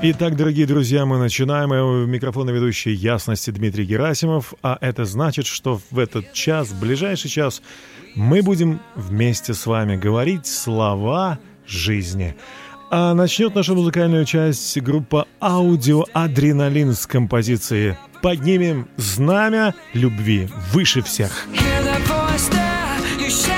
Итак, дорогие друзья, мы начинаем. У микрофона ведущий Ясности Дмитрий Герасимов. А это значит, что в этот час, в ближайший час, мы будем вместе с вами говорить слова жизни. А начнет нашу музыкальную часть группа «Аудио Адреналин» с композиции «Поднимем знамя любви выше всех». Hear that voice there, you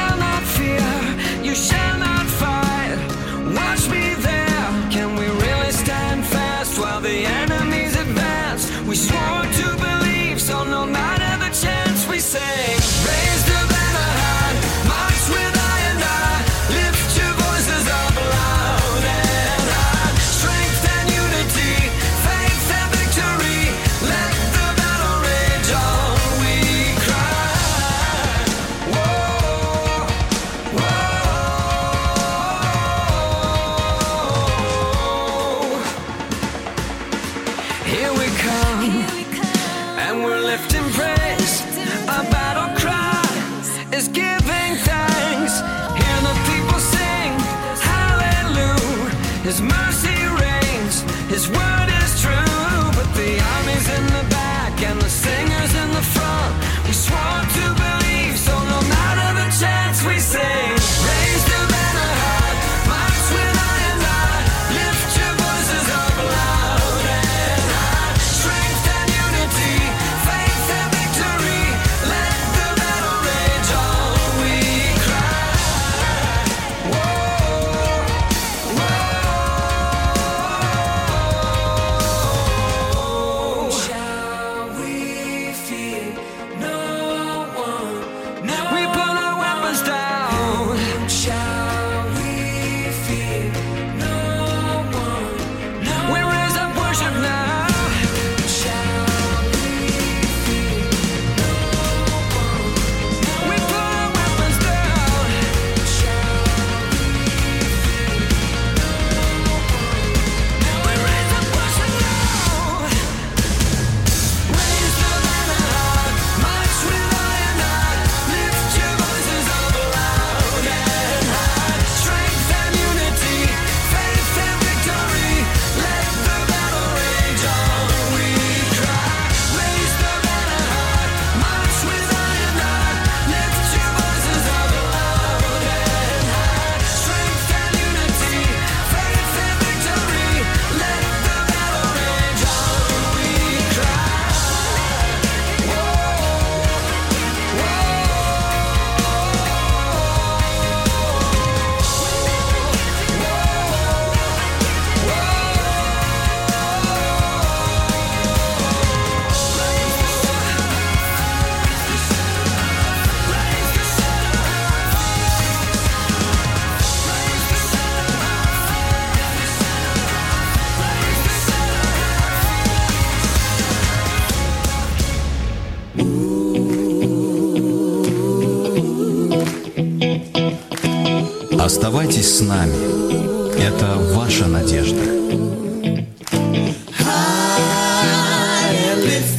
Оставайтесь с нами. Это ваша надежда.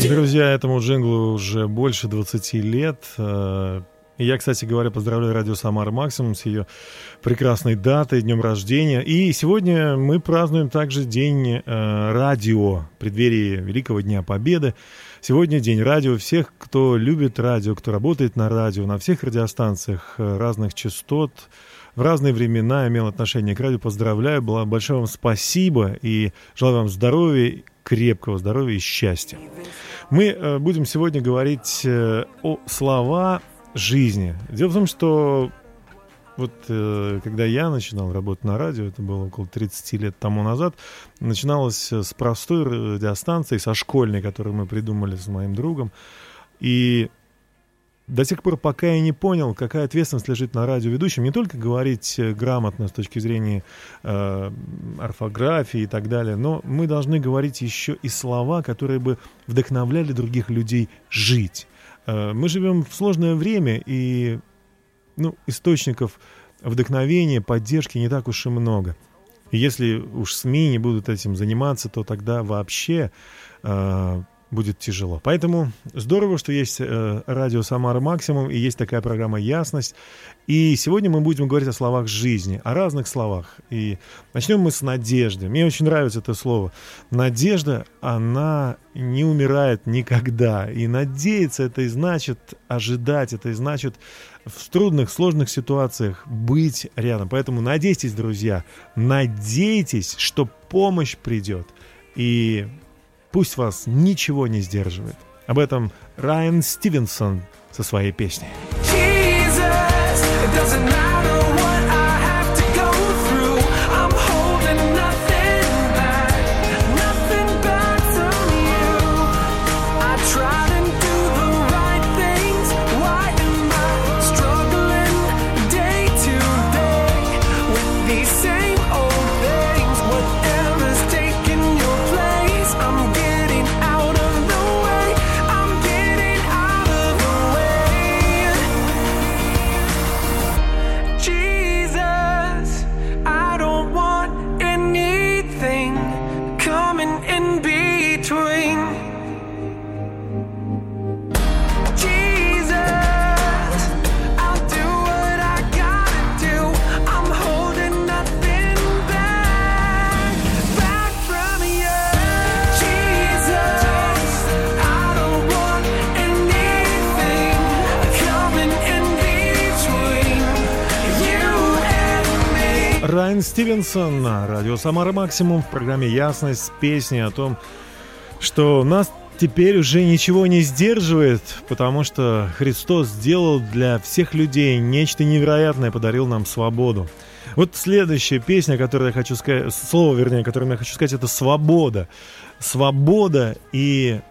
Друзья, этому джинглу уже больше 20 лет. Э, я, кстати говоря, поздравляю радио «Самара Максимум» с ее прекрасной датой, днем рождения. И сегодня мы празднуем также День э, радио, в преддверии Великого Дня Победы. Сегодня День радио. Всех, кто любит радио, кто работает на радио, на всех радиостанциях э, разных частот, в разные времена имел отношение к радио. Поздравляю, было большое вам спасибо и желаю вам здоровья, крепкого здоровья и счастья. Мы э, будем сегодня говорить э, о слова жизни. Дело в том, что вот э, когда я начинал работать на радио, это было около 30 лет тому назад, начиналось с простой радиостанции, со школьной, которую мы придумали с моим другом. И до тех пор, пока я не понял, какая ответственность лежит на радиоведущем, не только говорить э, грамотно с точки зрения э, орфографии и так далее, но мы должны говорить еще и слова, которые бы вдохновляли других людей жить. Э, мы живем в сложное время, и ну, источников вдохновения, поддержки не так уж и много. И если уж СМИ не будут этим заниматься, то тогда вообще э, будет тяжело. Поэтому здорово, что есть э, радио Самара Максимум и есть такая программа Ясность. И сегодня мы будем говорить о словах жизни, о разных словах. И начнем мы с надежды. Мне очень нравится это слово. Надежда, она не умирает никогда. И надеяться это и значит ожидать, это и значит в трудных, сложных ситуациях быть рядом. Поэтому надейтесь, друзья, надейтесь, что помощь придет. И Пусть вас ничего не сдерживает. Об этом Райан Стивенсон со своей песней. Райан Стивенсон на радио «Самара Максимум» в программе «Ясность» с песней о том, что нас теперь уже ничего не сдерживает, потому что Христос сделал для всех людей нечто невероятное, подарил нам свободу. Вот следующая песня, которую я хочу сказать, слово, вернее, которое я хочу сказать, это «свобода». Свобода и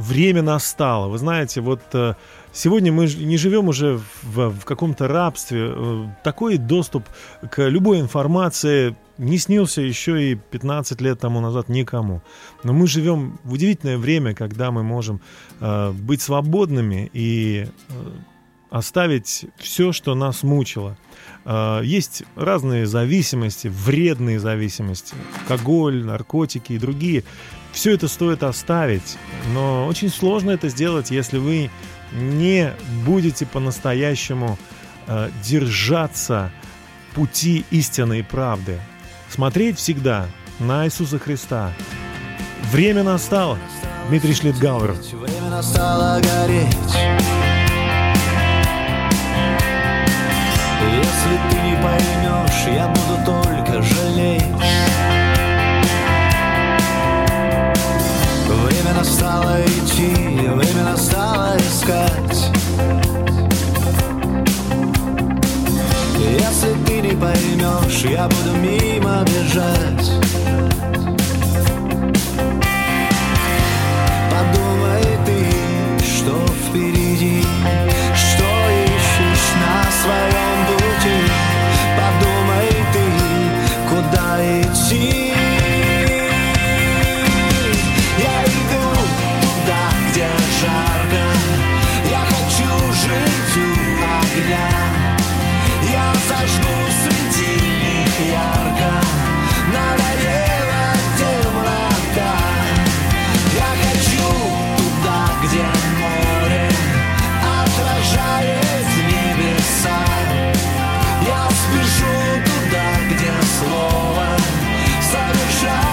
время настало. Вы знаете, вот э, Сегодня мы не живем уже в, в каком-то рабстве. Э, такой доступ к любой информации не снился еще и 15 лет тому назад никому. Но мы живем в удивительное время, когда мы можем э, быть свободными и э, оставить все, что нас мучило. Э, есть разные зависимости, вредные зависимости, алкоголь, наркотики и другие. Все это стоит оставить, но очень сложно это сделать, если вы не будете по-настоящему э, держаться пути истины и правды, смотреть всегда на Иисуса Христа. Время настало. Дмитрий Шлитгауэр. Время настало гореть. Если ты не поймешь, я буду только жалеть. Время настало идти, время настало искать Если ты не поймешь, я буду мимо бежать Подумай ты, что впереди Что ищешь на своем слово совершать.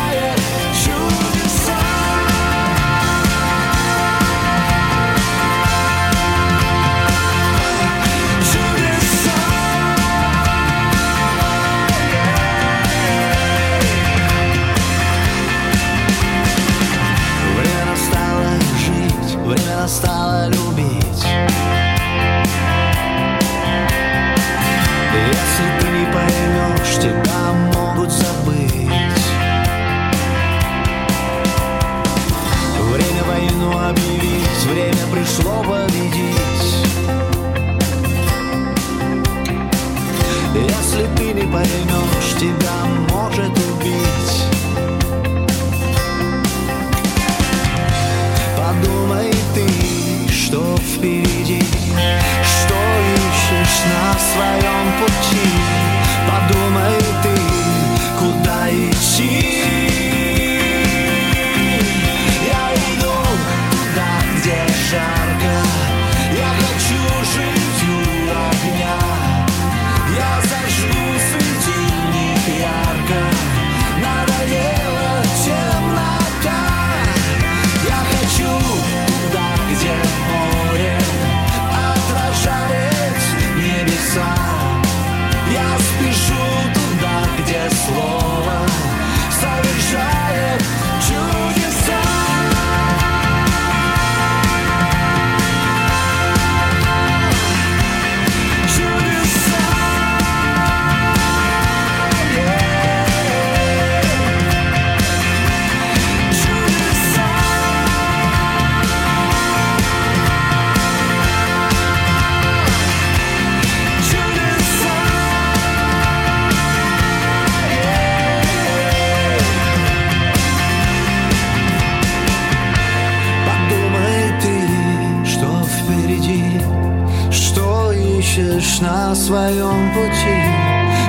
Ищешь на своем пути.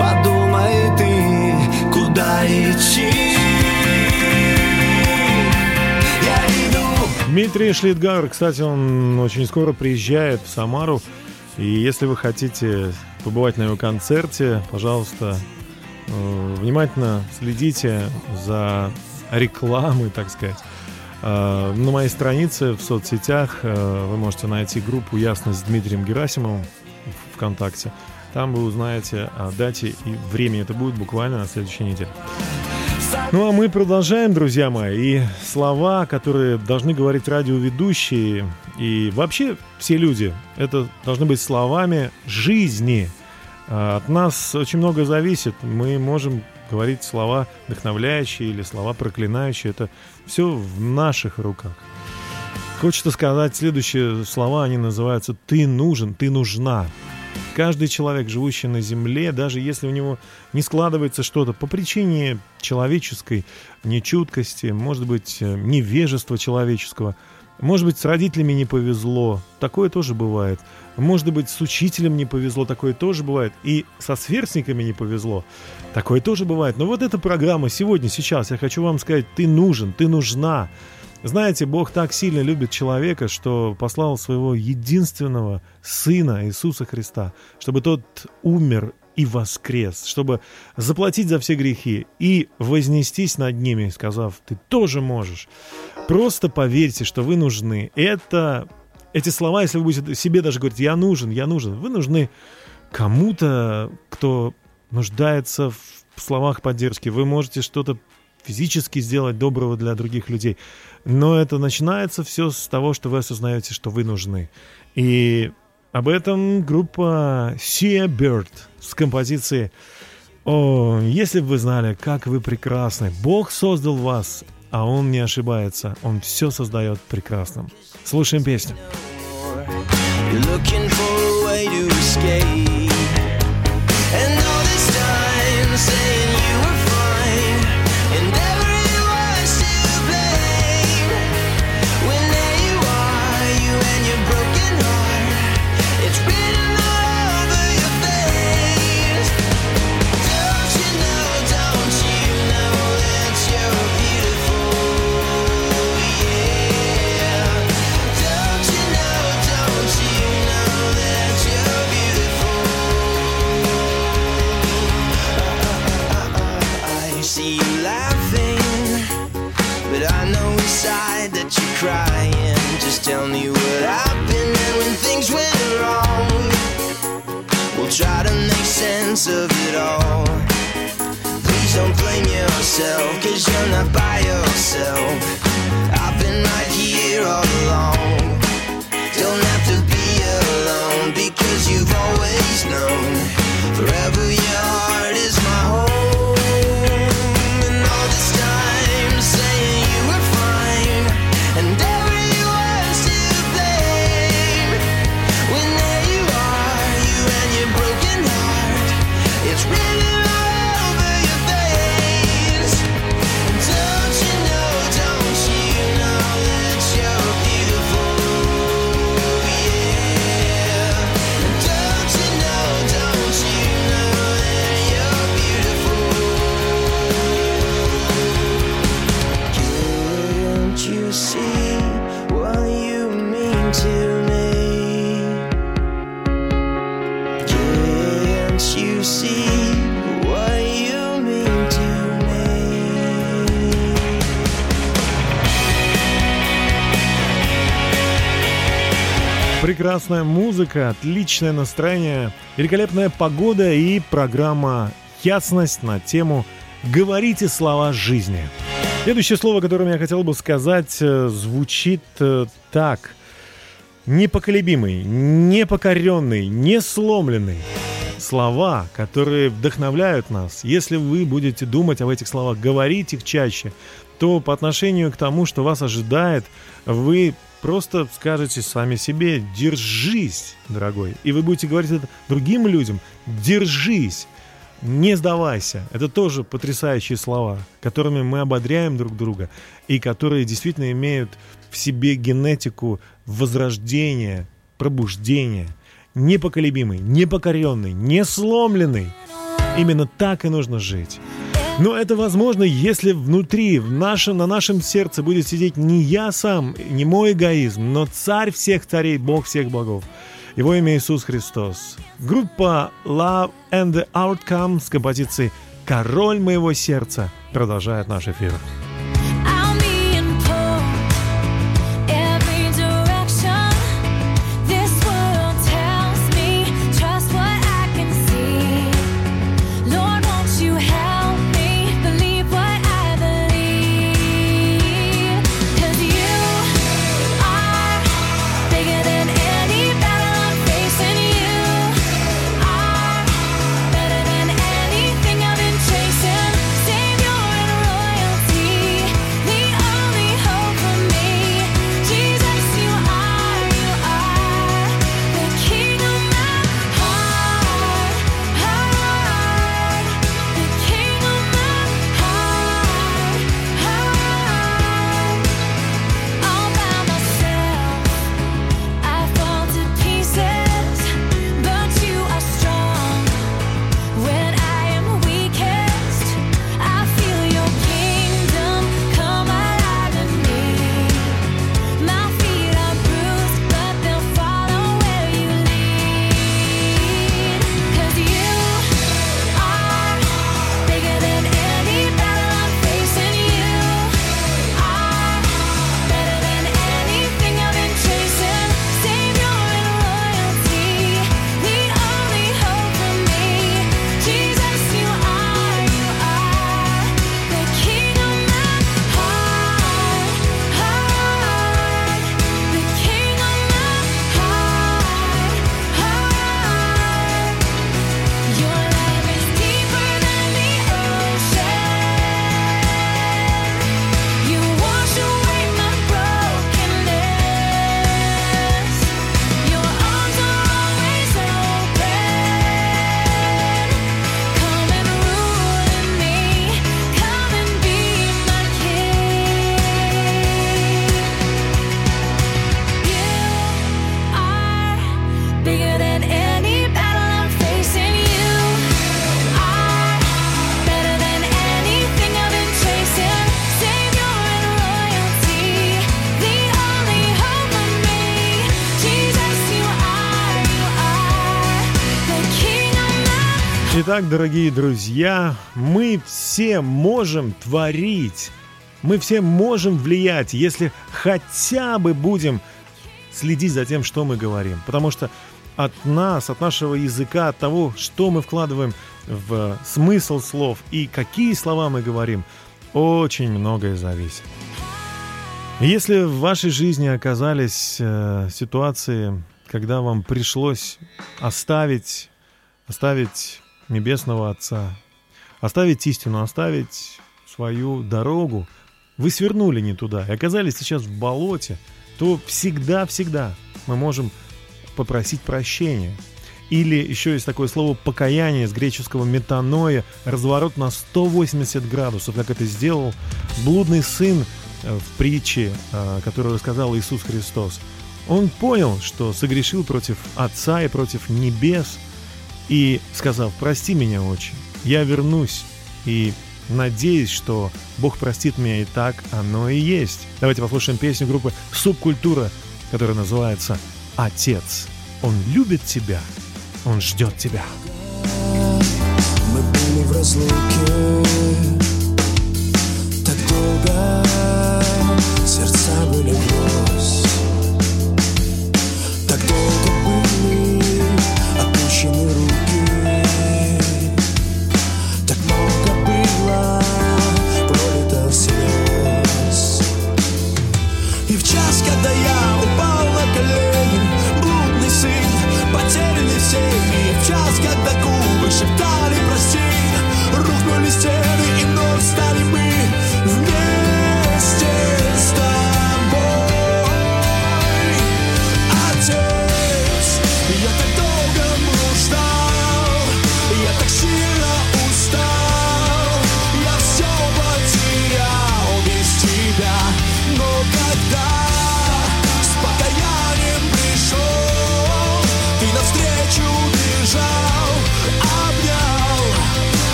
Подумай ты, куда идти. Дмитрий Шлитгар, кстати, он очень скоро приезжает в Самару. И если вы хотите побывать на его концерте, пожалуйста, э, внимательно следите за рекламой, так сказать. Э, На моей странице в соцсетях э, вы можете найти группу «Ясность» с Дмитрием Герасимовым ВКонтакте. Там вы узнаете о дате и времени. Это будет буквально на следующей неделе. Ну а мы продолжаем, друзья мои. И слова, которые должны говорить радиоведущие и вообще все люди, это должны быть словами жизни. А, От нас очень много зависит. Мы можем говорить слова вдохновляющие или слова проклинающие. Это все в наших руках. Хочется сказать следующие слова, они называются «ты нужен», «ты нужна». Каждый человек, живущий на Земле, даже если у него не складывается что-то по причине человеческой нечуткости, может быть, э, невежества человеческого, может быть, с родителями не повезло, такое тоже бывает. Может быть, с учителем не повезло, такое тоже бывает. И со сверстниками не повезло, такое тоже бывает. Но вот эта программа сегодня, сейчас, я хочу вам сказать, ты нужен, ты нужна. Знаете, Бог так сильно любит человека, что послал своего единственного Сына Иисуса Христа, чтобы тот умер и воскрес, чтобы заплатить за все грехи и вознестись над ними, сказав, ты тоже можешь. Просто поверьте, что вы нужны. Это, эти слова, если вы будете себе даже говорить, я нужен, я нужен, вы нужны кому-то, кто нуждается в словах поддержки. Вы можете что-то физически сделать доброго для других людей. Но это начинается все с того, что вы осознаете, что вы нужны. И об этом группа Sea Bird с композицией «О, если бы вы знали, как вы прекрасны, Бог создал вас, а Он не ошибается, Он все создает прекрасным». Слушаем песню. Looking for a way to escape. Yourself, cause you're not by yourself. I've been right here all along. Don't have to be alone because you've always known. Forever Прекрасная музыка, отличное настроение, великолепная погода и программа «Ясность» на тему «Говорите слова жизни». Следующее слово, которое я хотел бы сказать, э, звучит э, так. Непоколебимый, непокоренный, несломленный. Слова, которые вдохновляют нас. Если вы будете думать об этих словах, говорить их чаще, то по отношению к тому, что вас ожидает, вы просто скажете сами себе «держись, дорогой». И вы будете говорить это другим людям «держись». Не сдавайся. Это тоже потрясающие слова, которыми мы ободряем друг друга и которые действительно имеют в себе генетику возрождения, пробуждения. Непоколебимый, непокоренный, не сломленный. Именно так и нужно жить. Но это возможно, если внутри, в нашем, на нашем сердце будет сидеть не я сам, не мой эгоизм, но царь всех царей, Бог всех богов. Его имя Иисус Христос. Группа Love and the Outcome с композицией «Король моего сердца» продолжает наш эфир. Итак, дорогие друзья, мы все можем творить, мы все можем влиять, если хотя бы будем следить за тем, что мы говорим. Потому что от нас, от нашего языка, от того, что мы вкладываем в смысл слов и какие слова мы говорим, очень многое зависит. Если в вашей жизни оказались э, ситуации, когда вам пришлось оставить, оставить небесного Отца, оставить истину, оставить свою дорогу, вы свернули не туда и оказались сейчас в болоте, то всегда-всегда мы можем попросить прощения. Или еще есть такое слово покаяние с греческого метаноя, разворот на 180 градусов, как это сделал блудный сын э, в притче, э, которую рассказал Иисус Христос. Он понял, что согрешил против Отца и против небес, и сказав, прости меня, отче, я вернусь, и надеюсь, что Бог простит меня, и так оно и есть. Давайте послушаем песню группы «Субкультура», которая называется «Отец». Он любит тебя, он ждет тебя. в разлуке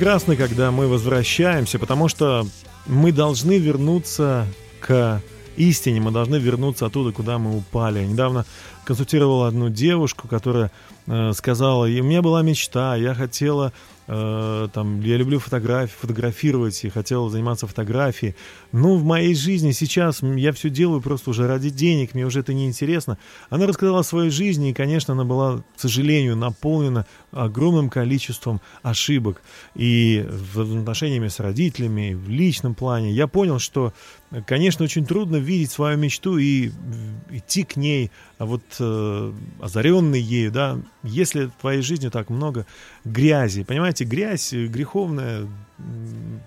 прекрасно, когда мы возвращаемся, потому что мы должны вернуться к истине, мы должны вернуться оттуда, куда мы упали. Я недавно консультировал одну девушку, которая э, сказала, и у меня была мечта, я хотела, э, там, я люблю фотографии, фотографировать, и хотела заниматься фотографией. Но в моей жизни сейчас я все делаю просто уже ради денег, мне уже это не интересно. Она рассказала о своей жизни, и, конечно, она была, к сожалению, наполнена огромным количеством ошибок. И в отношениями с родителями, и в личном плане. Я понял, что, конечно, очень трудно видеть свою мечту и идти к ней, а вот э, озаренный ею, да, если в твоей жизни так много грязи, понимаете, грязь, э, греховное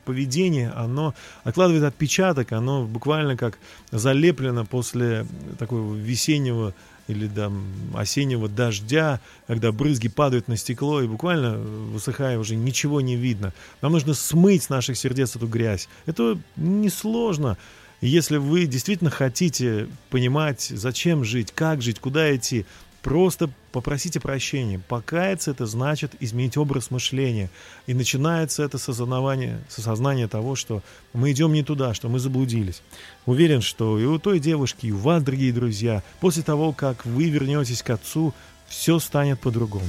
поведение, оно откладывает отпечаток, оно буквально как залеплено после такого весеннего или там осеннего дождя, когда брызги падают на стекло и буквально высыхая уже ничего не видно. Нам нужно смыть с наших сердец эту грязь. Это несложно. Если вы действительно хотите понимать, зачем жить, как жить, куда идти, просто попросите прощения. Покаяться это значит изменить образ мышления. И начинается это с осознавания, с осознания того, что мы идем не туда, что мы заблудились. Уверен, что и у той девушки, и у вас, дорогие друзья, после того, как вы вернетесь к отцу, все станет по-другому.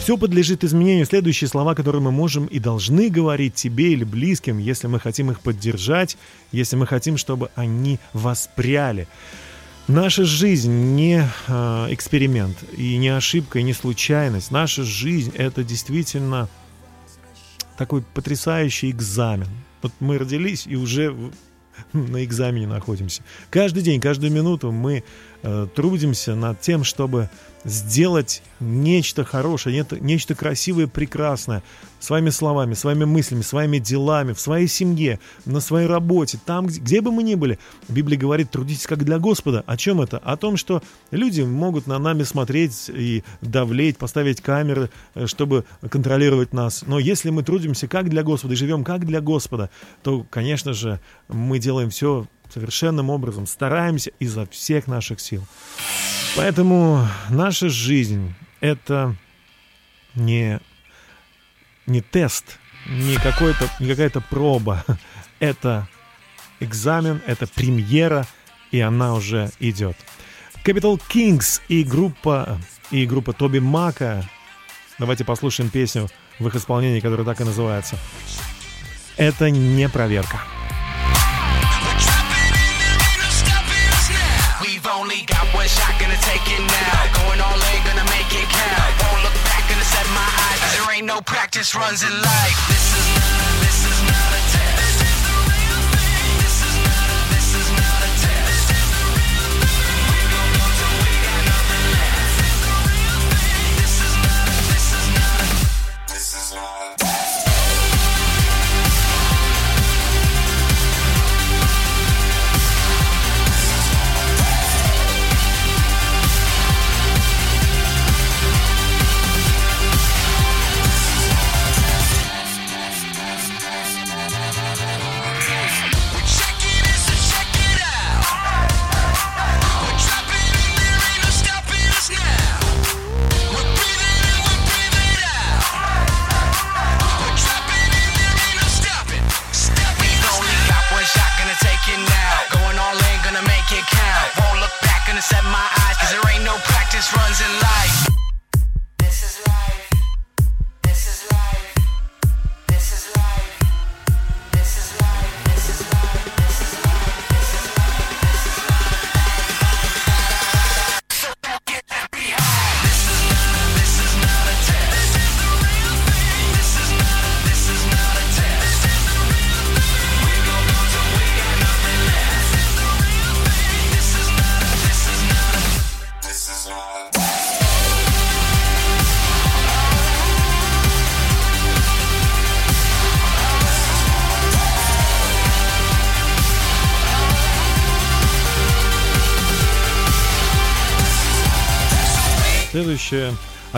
Все подлежит изменению. Следующие слова, которые мы можем и должны говорить тебе или близким, если мы хотим их поддержать, если мы хотим, чтобы они воспряли. Наша жизнь не э, эксперимент, и не ошибка, и не случайность. Наша жизнь — это действительно такой потрясающий экзамен. Вот мы родились и уже на экзамене находимся. Каждый день, каждую минуту мы э, трудимся над тем, чтобы сделать нечто хорошее, нечто красивое, прекрасное, своими словами, своими мыслями, своими делами, в своей семье, на своей работе, там, где, где бы мы ни были. Библия говорит, трудитесь как для Господа. О чем это? О том, что люди могут на нами смотреть и давлеть, поставить камеры, э, чтобы контролировать нас. Но если мы трудимся как для Господа и живем как для Господа, то, конечно же, мы делаем все совершенным образом, стараемся изо всех наших сил. Поэтому наша жизнь — это не, не тест, не, какой-то, не какая-то проба. Это экзамен, это премьера, и она уже идет. Capital Kings и группа, и группа Тоби Мака. Давайте послушаем песню в их исполнении, которая так и называется. Это не проверка. No practice runs in life. This is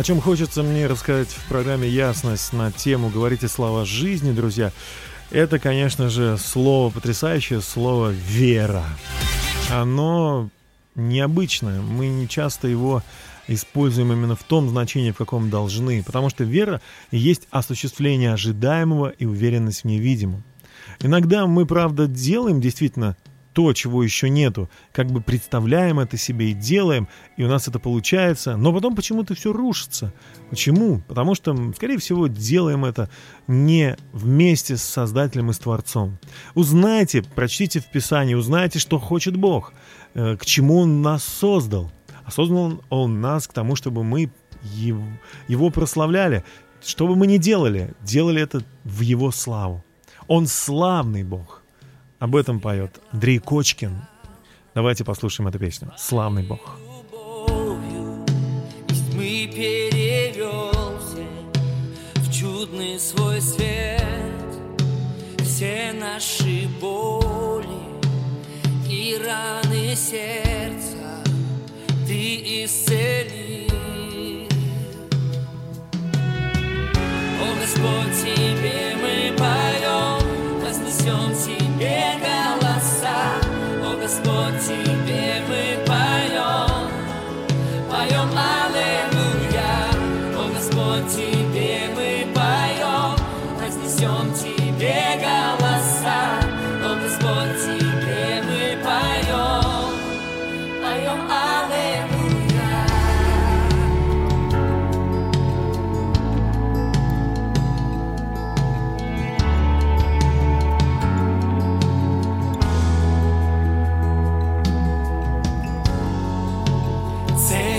чем хочется мне рассказать в программе «Ясность» на тему «Говорите слова жизни», друзья, это, конечно же, слово, потрясающее слово «вера». Оно необычное, мы не часто его используем именно в том значении, в каком должны, потому что вера есть осуществление ожидаемого и уверенность в невидимом. Иногда мы, правда, делаем действительно то, чего еще нету, как бы представляем это себе и делаем, и у нас это получается, но потом почему-то все рушится. Почему? Потому что, скорее всего, делаем это не вместе с Создателем и с Творцом. Узнайте, прочтите в Писании, узнайте, что хочет Бог, э, к чему Он нас создал. А создал Он, нас к тому, чтобы мы Его прославляли. Что бы мы ни делали, делали это в Его славу. Он славный Бог. Об этом поет Андрей Кочкин. Давайте послушаем эту песню. Славный Бог. мы перевелся в чудный свой свет Все наши боли и раны сердца Ты исцели О, Господь, Тебе мы поем, вознесем Тебе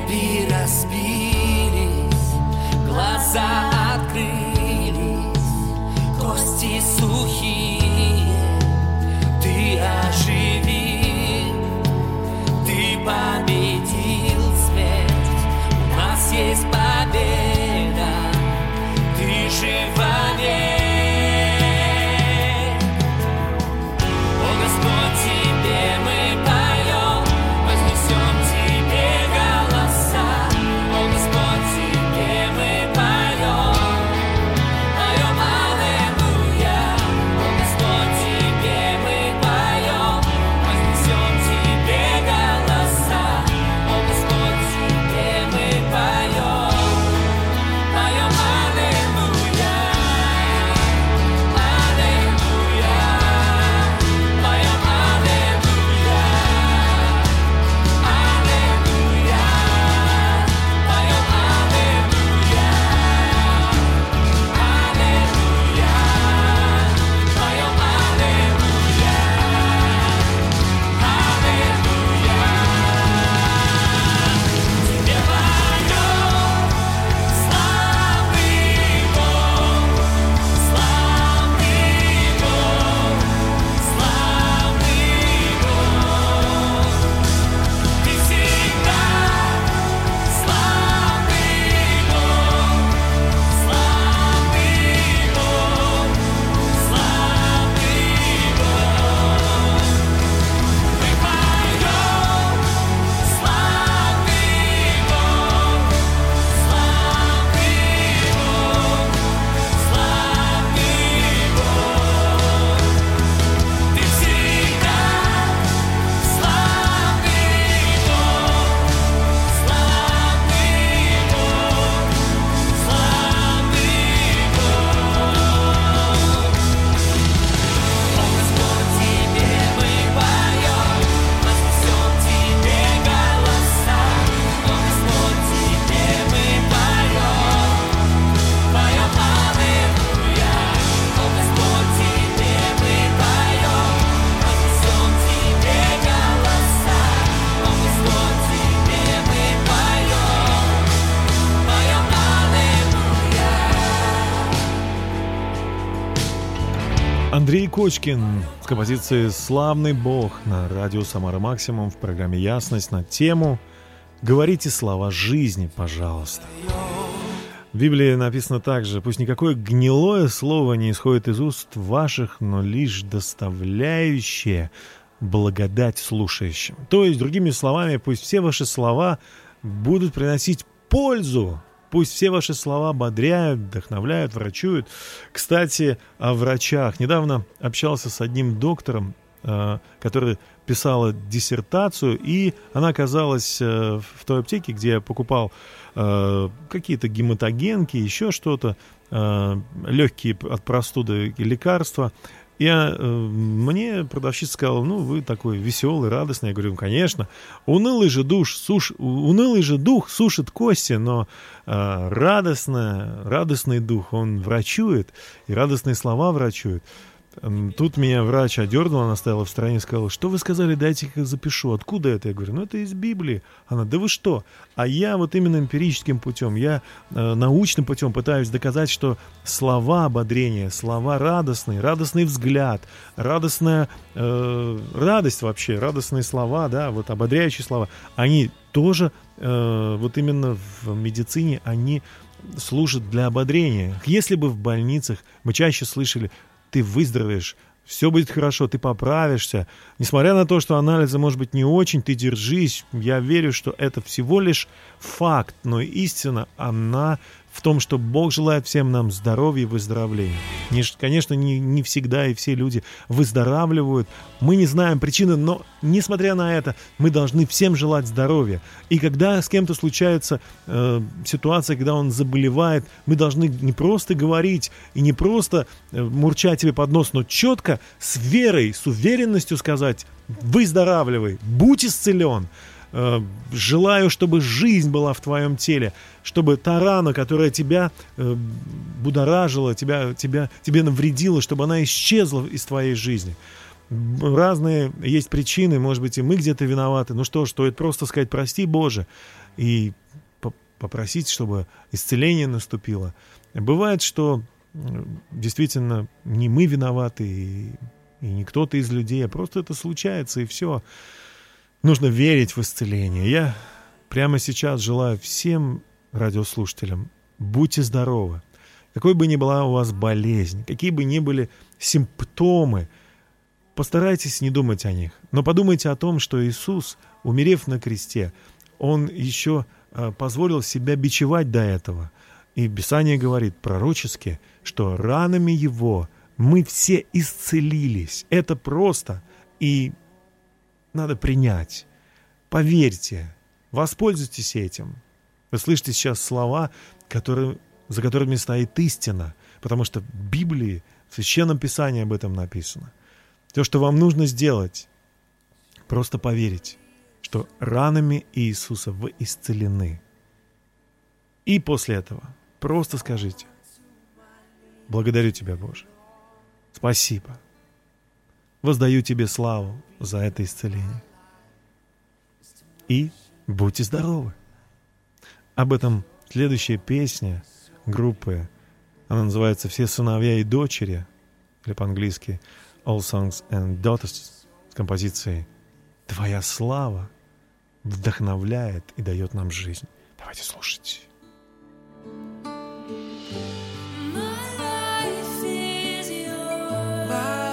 Цепи разбились, глаза открылись, кости сухие, ты оживил, Кочкин с композицией «Славный Бог» на радио «Самара Максимум» в программе «Ясность» на тему «Говорите слова жизни, пожалуйста». В Библии написано также «Пусть никакое гнилое слово не исходит из уст ваших, но лишь доставляющее благодать слушающим». То есть, другими словами, пусть все ваши слова будут приносить пользу Пусть все ваши слова бодряют, вдохновляют, врачуют. Кстати, о врачах. Недавно общался с одним доктором, э, который писала диссертацию, и она оказалась э, в той аптеке, где я покупал э, какие-то гематогенки, еще что-то, легкие от простуды лекарства. Я, э, мне продавщица сказала, ну, вы такой веселый, радостный. Я говорю, ну, конечно. Унылый же, душ, суш, унылый же дух сушит кости, но э, радостно, радостный дух, он врачует, и радостные слова врачуют. Тут меня врач одернул, она стояла в стороне и сказала, что вы сказали, дайте-ка запишу. Откуда это? Я говорю, ну это из Библии. Она, да вы что? А я вот именно эмпирическим путем, я э, научным путем пытаюсь доказать, что слова ободрения, слова радостные, радостный взгляд, радостная э, радость вообще, радостные слова, да, вот ободряющие слова, они тоже э, вот именно в медицине, они служат для ободрения. Если бы в больницах мы чаще слышали ты выздоровеешь, все будет хорошо, ты поправишься. Несмотря на то, что анализы, может быть, не очень, ты держись. Я верю, что это всего лишь факт, но истина, она в том, что Бог желает всем нам здоровья и выздоровления. Не- Конечно, не, не всегда и все люди выздоравливают. Мы не знаем причины, но, несмотря на это, мы должны всем желать здоровья. И когда с кем-то случается э, ситуация, когда он заболевает, мы должны не просто говорить и не просто э, мурчать тебе под нос, но четко, с верой, с уверенностью сказать «выздоравливай, будь исцелен». Э, Желаю, чтобы жизнь была в твоем теле, чтобы та рана, которая тебя э, будоражила, тебя, тебя, тебе навредила, чтобы она исчезла из твоей жизни. Разные есть причины, может быть, и мы где-то виноваты. Ну что ж, стоит просто сказать «прости, Боже», и по- попросить, чтобы исцеление наступило. Бывает, что м, действительно не мы виноваты, и, и не кто-то из людей, а просто это случается, и все. Нужно верить в исцеление. Я прямо сейчас желаю всем радиослушателям, будьте здоровы. Какой бы ни была у вас болезнь, какие бы ни были симптомы, постарайтесь не думать о них. Но подумайте о том, что Иисус, умерев на кресте, Он еще э, позволил себя бичевать до этого. И Писание говорит пророчески, что ранами Его мы все исцелились. Это просто. И надо принять. Поверьте, воспользуйтесь этим. Вы слышите сейчас слова, которые, за которыми стоит истина, потому что в Библии, в Священном Писании об этом написано. То, что вам нужно сделать, просто поверить, что ранами Иисуса вы исцелены. И после этого просто скажите, благодарю Тебя, Боже, спасибо, воздаю Тебе славу за это исцеление. И будьте здоровы. Об этом следующая песня группы. Она называется «Все сыновья и дочери», или по-английски «All Songs and Daughters» с композицией «Твоя слава вдохновляет и дает нам жизнь». Давайте слушать. life is yours.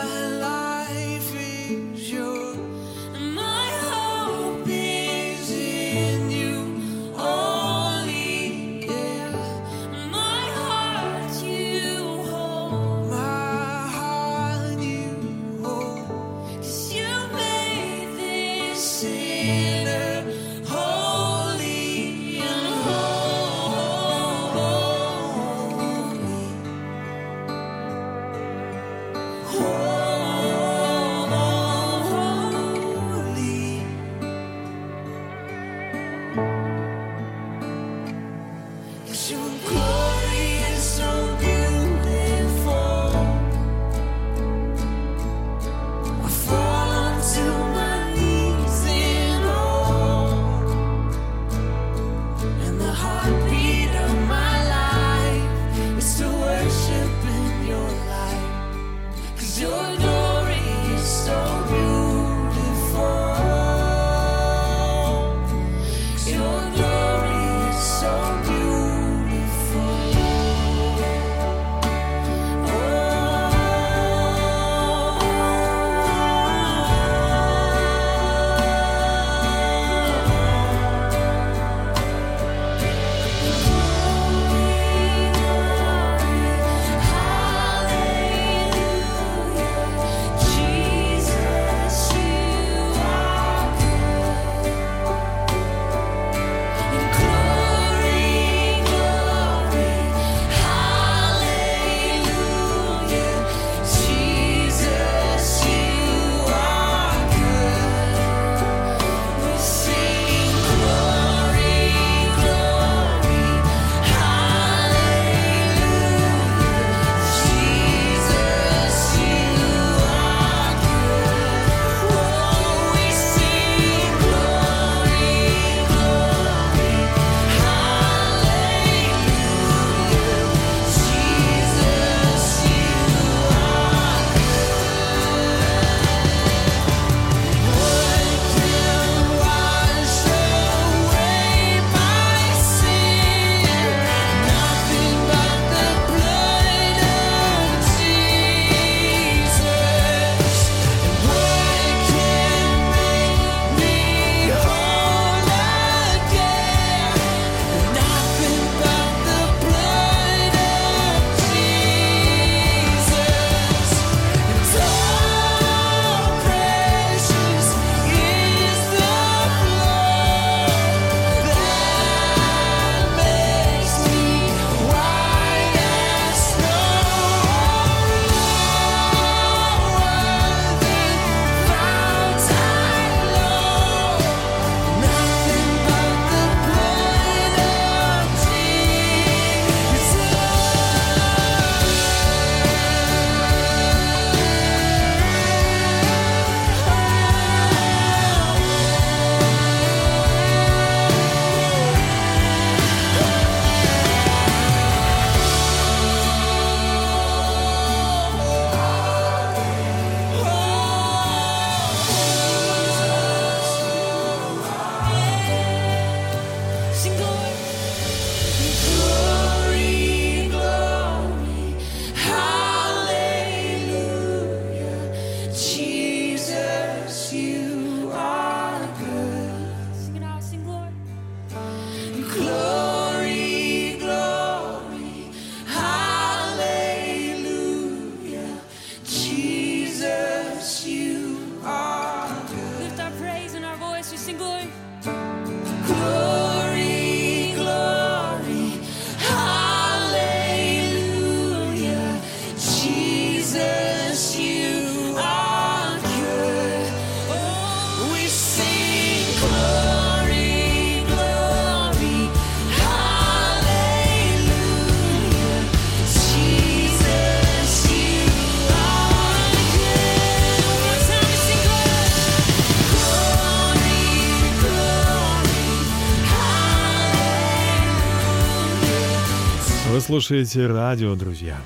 Вы слушаете радио, друзья.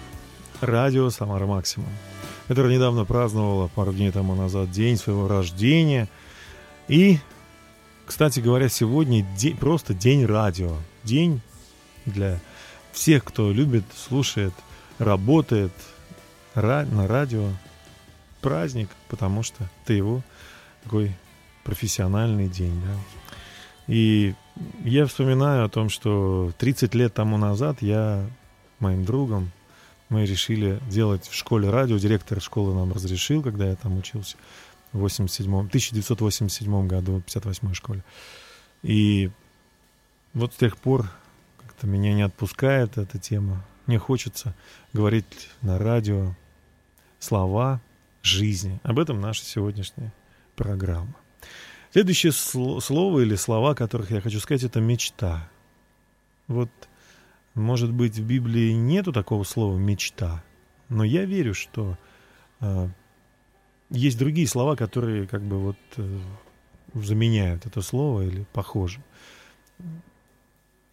Радио Самара Максимум. которое недавно праздновала пару дней тому назад день своего рождения. И, кстати говоря, сегодня день, просто день радио. День для всех, кто любит, слушает, работает ра- на радио. Праздник, потому что это его такой профессиональный день, да. И я вспоминаю о том, что 30 лет тому назад я моим другом, мы решили делать в школе радио. Директор школы нам разрешил, когда я там учился в 87 1987 году, в 58 школе. И вот с тех пор как-то меня не отпускает эта тема. Мне хочется говорить на радио слова жизни. Об этом наша сегодняшняя программа. Следующее сло- слово или слова, которых я хочу сказать, это мечта. Вот, может быть, в Библии нету такого слова мечта, но я верю, что э, есть другие слова, которые как бы вот э, заменяют это слово или похожи.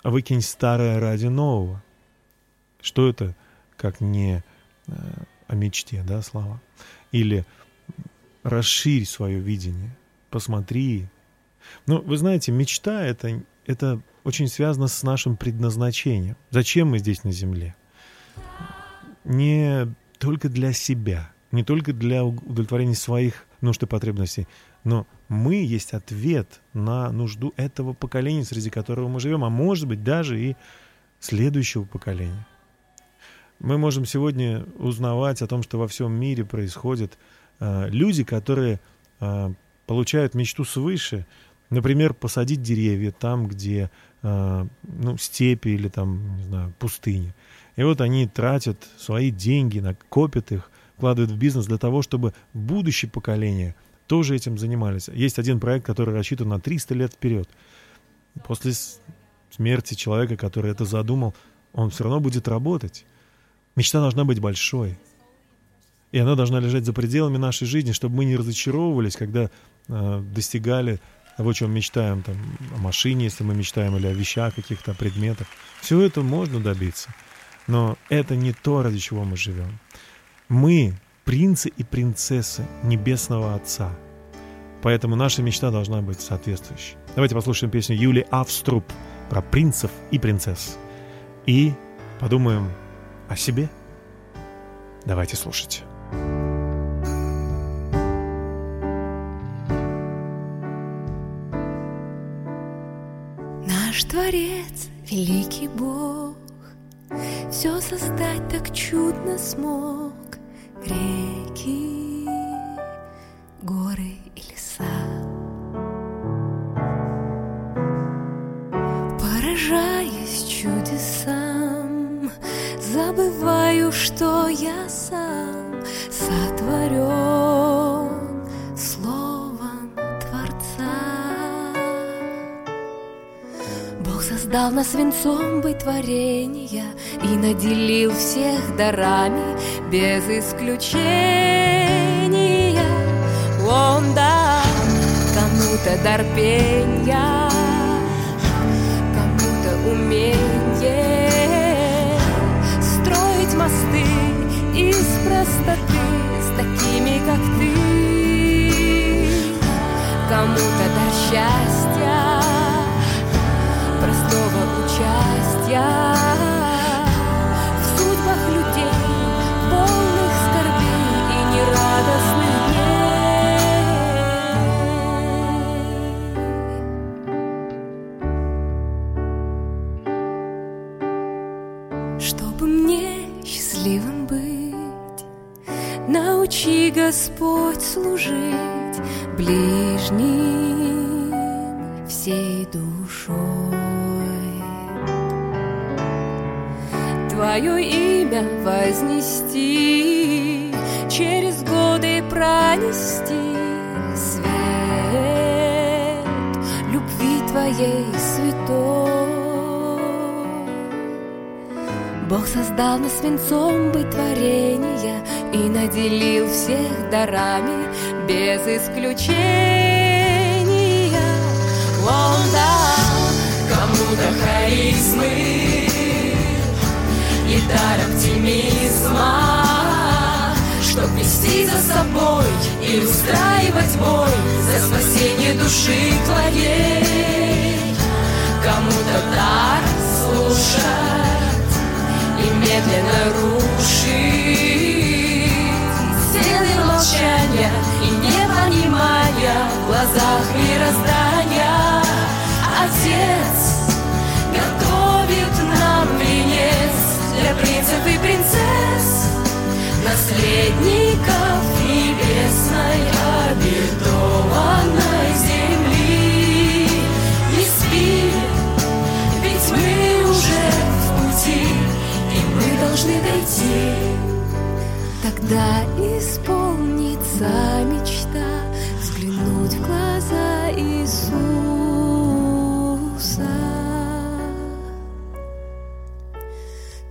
Выкинь старое ради нового. Что это, как не э, о мечте, да, слова? Или расширь свое видение, посмотри. Ну, вы знаете, мечта это, это очень связано с нашим предназначением. Зачем мы здесь на Земле? Не только для себя, не только для удовлетворения своих нужд и потребностей, но мы есть ответ на нужду этого поколения, среди которого мы живем, а может быть даже и следующего поколения. Мы можем сегодня узнавать о том, что во всем мире происходит. Э, люди, которые э, получают мечту свыше, например, посадить деревья там, где э, ну, степи или там, не знаю, пустыни. И вот они тратят свои деньги, копят их, вкладывают в бизнес для того, чтобы будущее поколение тоже этим занимались. Есть один проект, который рассчитан на 300 лет вперед. После смерти человека, который это задумал, он все равно будет работать. Мечта должна быть большой. И она должна лежать за пределами нашей жизни, чтобы мы не разочаровывались, когда достигали того, о чем мечтаем, там, о машине, если мы мечтаем, или о вещах каких-то, предметах. Все это можно добиться. Но это не то, ради чего мы живем. Мы принцы и принцессы Небесного Отца. Поэтому наша мечта должна быть соответствующей. Давайте послушаем песню Юли Авструб про принцев и принцесс. И подумаем о себе. Давайте слушать. Наш Творец, великий Бог, все создать так чудно смог. Реки, горы и леса. Поражаясь чудесам, забываю, что я сам создал нас венцом творения И наделил всех дарами без исключения. Он дал кому-то дар пения Кому-то умение Строить мосты из простоты С такими, как ты. Кому-то дар счастья Господь служить ближним всей душой. Твое имя вознести, через годы пронести свет любви Твоей святой. Бог создал нас венцом быть творения и наделил всех дарами без исключения. Он дал кому-то харизмы И дар оптимизма Чтоб вести за собой и устраивать бой За спасение души твоей. Кому-то дар слушать и медленно рушить молчания и непонимания в глазах мироздания. Отец готовит нам венец для принцев и принцесс, наследников небесной обетованной земли. Не спи, ведь мы уже в пути, и мы должны дойти. Тогда исполнится мечта взглянуть в глаза Иисуса.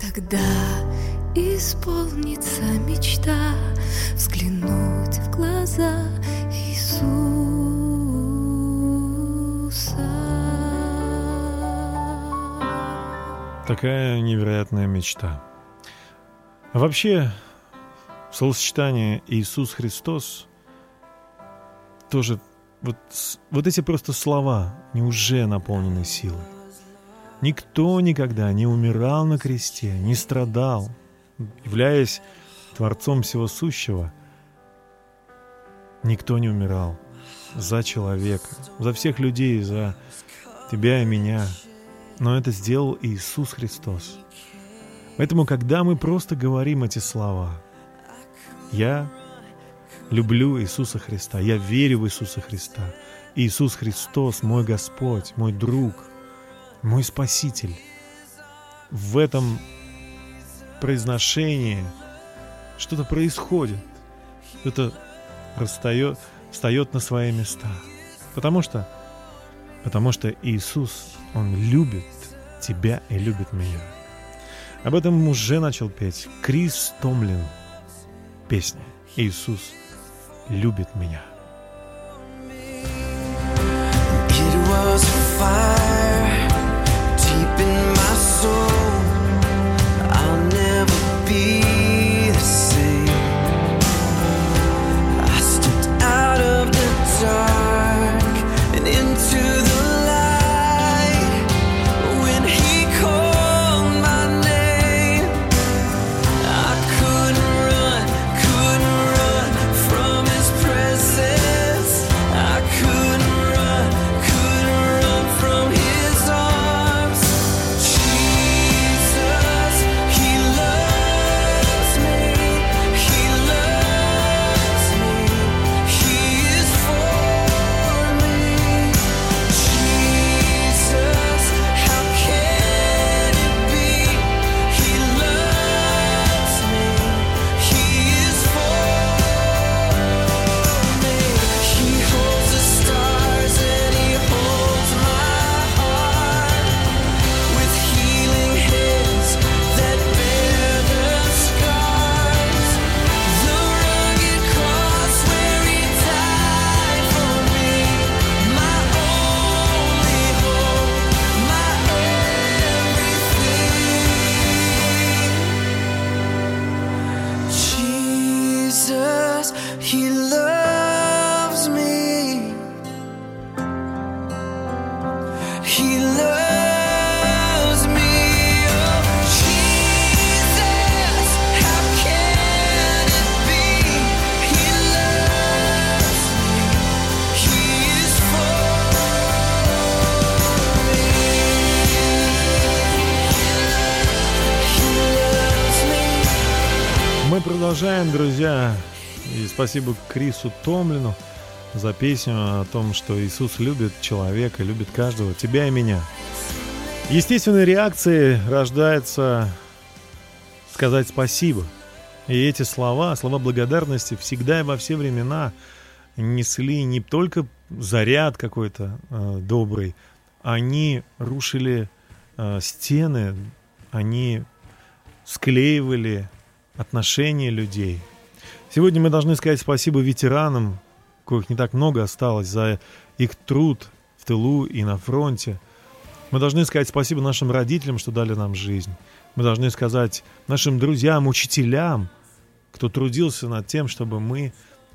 Тогда исполнится мечта взглянуть в глаза Иисуса. Такая невероятная мечта. А вообще, словосочетание Иисус Христос тоже вот, вот эти просто слова, они уже наполнены силой. Никто никогда не умирал на кресте, не страдал, являясь Творцом всего сущего. Никто не умирал за человека, за всех людей, за тебя и меня. Но это сделал Иисус Христос. Поэтому, когда мы просто говорим эти слова, я люблю Иисуса Христа, я верю в Иисуса Христа. Иисус Христос мой Господь, мой друг, мой Спаситель. В этом произношении что-то происходит, что-то расстает, встает на свои места. Потому что, потому что Иисус, Он любит тебя и любит меня. Об этом уже начал петь Крис Томлин. Песня «Иисус любит меня». It was fire deep in my soul. Продолжаем, друзья. И спасибо Крису Томлину за песню о том, что Иисус любит человека, любит каждого, тебя и меня. Естественной реакцией рождается сказать спасибо. И эти слова, слова благодарности всегда и во все времена несли не только заряд какой-то э, добрый, они рушили э, стены, они склеивали отношения людей. Сегодня мы должны сказать спасибо ветеранам, коих не так много осталось, за их труд в тылу и на фронте. Мы должны сказать спасибо нашим родителям, что дали нам жизнь. Мы должны сказать нашим друзьям, учителям, кто трудился над тем, чтобы мы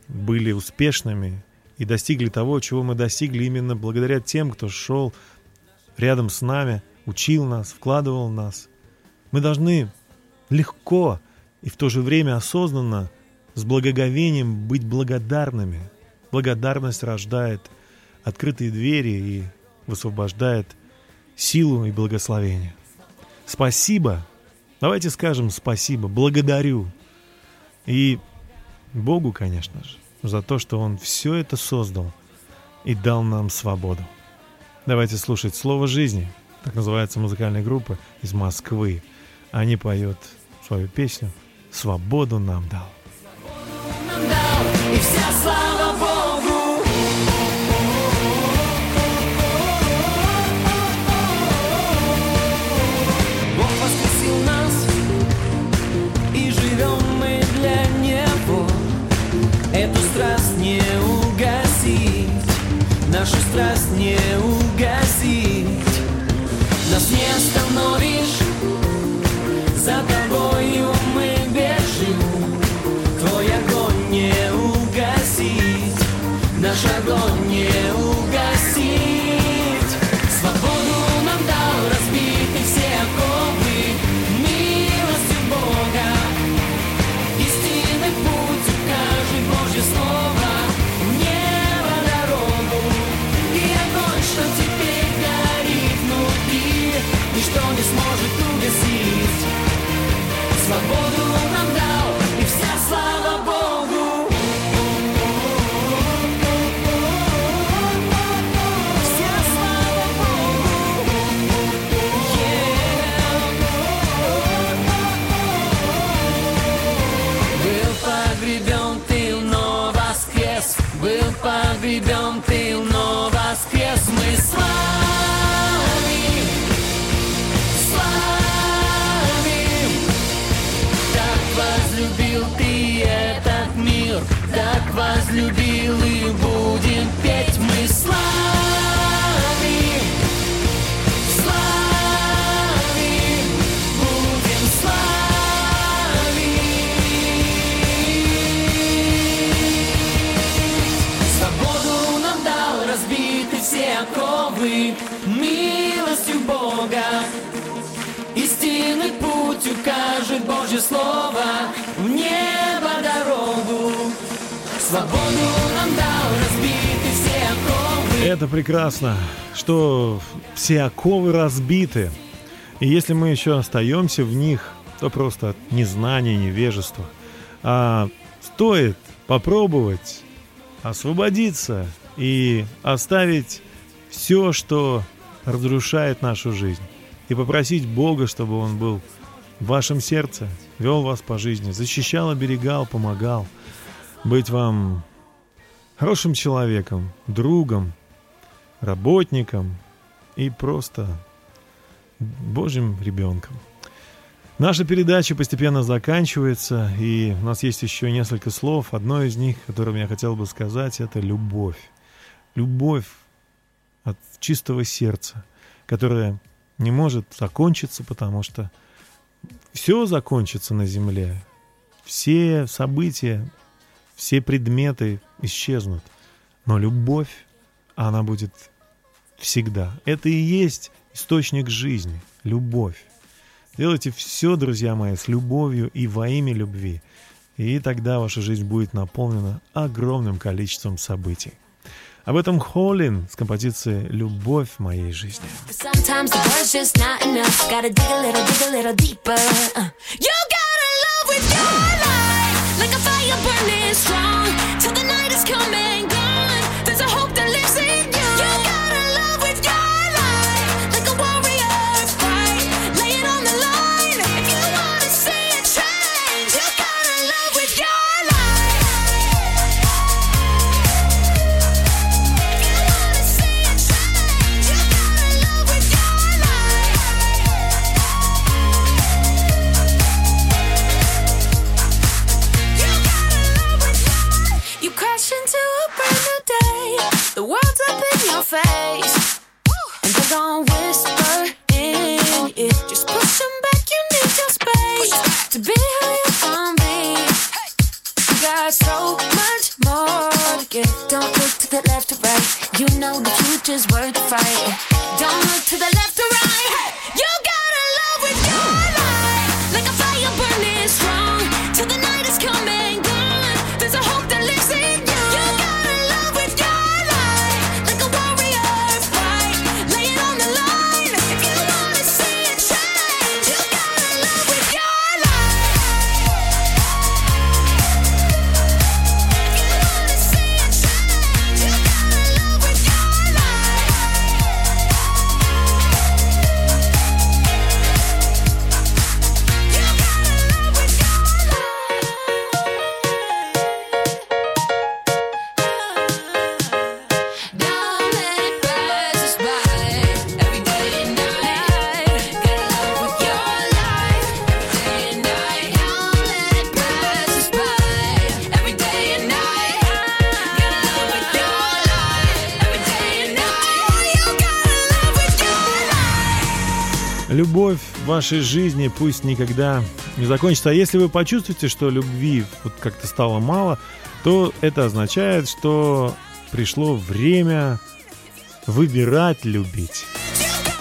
были успешными и достигли того, чего мы достигли именно благодаря тем, кто шел рядом с нами, учил нас, вкладывал нас. Мы должны легко и в то же время осознанно, с благоговением быть благодарными. Благодарность рождает открытые двери и высвобождает силу и благословение. Спасибо. Давайте скажем спасибо. Благодарю. И Богу, конечно же, за то, что Он все это создал и дал нам свободу. Давайте слушать «Слово жизни». Так называется музыкальная группа из Москвы. Они поют свою песню «Свободу нам дал». И вся слава укажет Божье Слово В небо дорогу Свободу нам дал разбиты все оковы Это прекрасно, что все оковы разбиты. И если мы еще остаемся в них, то просто от незнания, невежества. А стоит попробовать освободиться и оставить все, что разрушает нашу жизнь. И попросить Бога, чтобы Он был в вашем сердце, вел вас по жизни, защищал, оберегал, помогал. Быть вам хорошим человеком, другом, работником и просто Божьим ребенком. Наша передача постепенно заканчивается, и у нас есть еще несколько слов. Одно из них, которым я хотел бы сказать, это любовь. Любовь от чистого сердца, которая не может закончиться, потому что все закончится на земле. Все события, все предметы исчезнут. Но любовь, она будет всегда. Это и есть источник жизни, любовь. Делайте все, друзья мои, с любовью и во имя любви. И тогда ваша жизнь будет наполнена огромным количеством событий. Об этом Холлин с композицией «Любовь моей жизни». Uh, like a fire burning strong. Till the night is come Вашей жизни пусть никогда не закончится. А если вы почувствуете, что любви вот как-то стало мало, то это означает, что пришло время выбирать любить.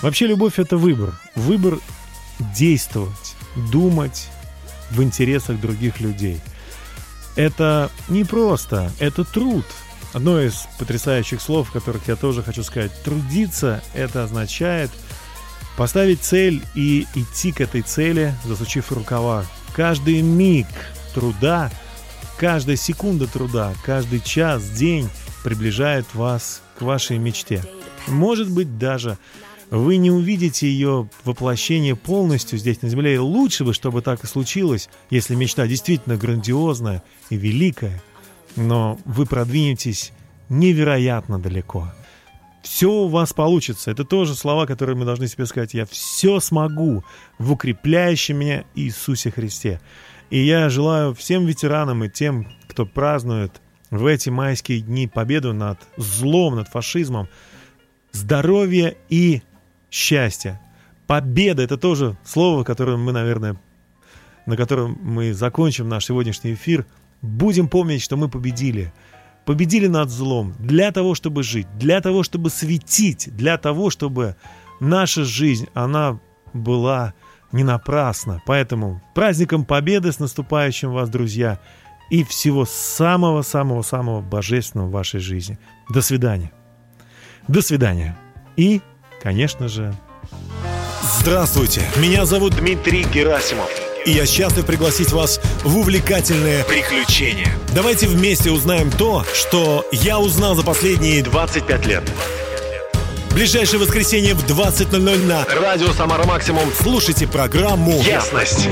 Вообще любовь это выбор. Выбор действовать, думать в интересах других людей. Это не просто, это труд. Одно из потрясающих слов, которых я тоже хочу сказать. Трудиться это означает Поставить цель и идти к этой цели, засучив рукава. Каждый миг труда, каждая секунда труда, каждый час, день приближает вас к вашей мечте. Может быть, даже вы не увидите ее воплощение полностью здесь на Земле. И лучше бы, чтобы так и случилось, если мечта действительно грандиозная и великая. Но вы продвинетесь невероятно далеко. Все у вас получится. Это тоже слова, которые мы должны себе сказать. Я все смогу в укрепляющем меня Иисусе Христе. И я желаю всем ветеранам и тем, кто празднует в эти майские дни победу над злом, над фашизмом, здоровья и счастья. Победа — это тоже слово, которое мы, наверное, на котором мы закончим наш сегодняшний эфир. Будем помнить, что мы победили. Победили над злом для того, чтобы жить, для того, чтобы светить, для того, чтобы наша жизнь, она была не напрасна. Поэтому праздником Победы с наступающим вас, друзья, и всего самого-самого-самого божественного в вашей жизни. До свидания. До свидания. И, конечно же, Здравствуйте, меня зовут Дмитрий Герасимов. И я счастлив пригласить вас в увлекательное Приключения. Давайте вместе узнаем то, что я узнал за последние 25 лет. ближайшее воскресенье в 20.00 на Радио Самара Максимум. Слушайте программу Ясность.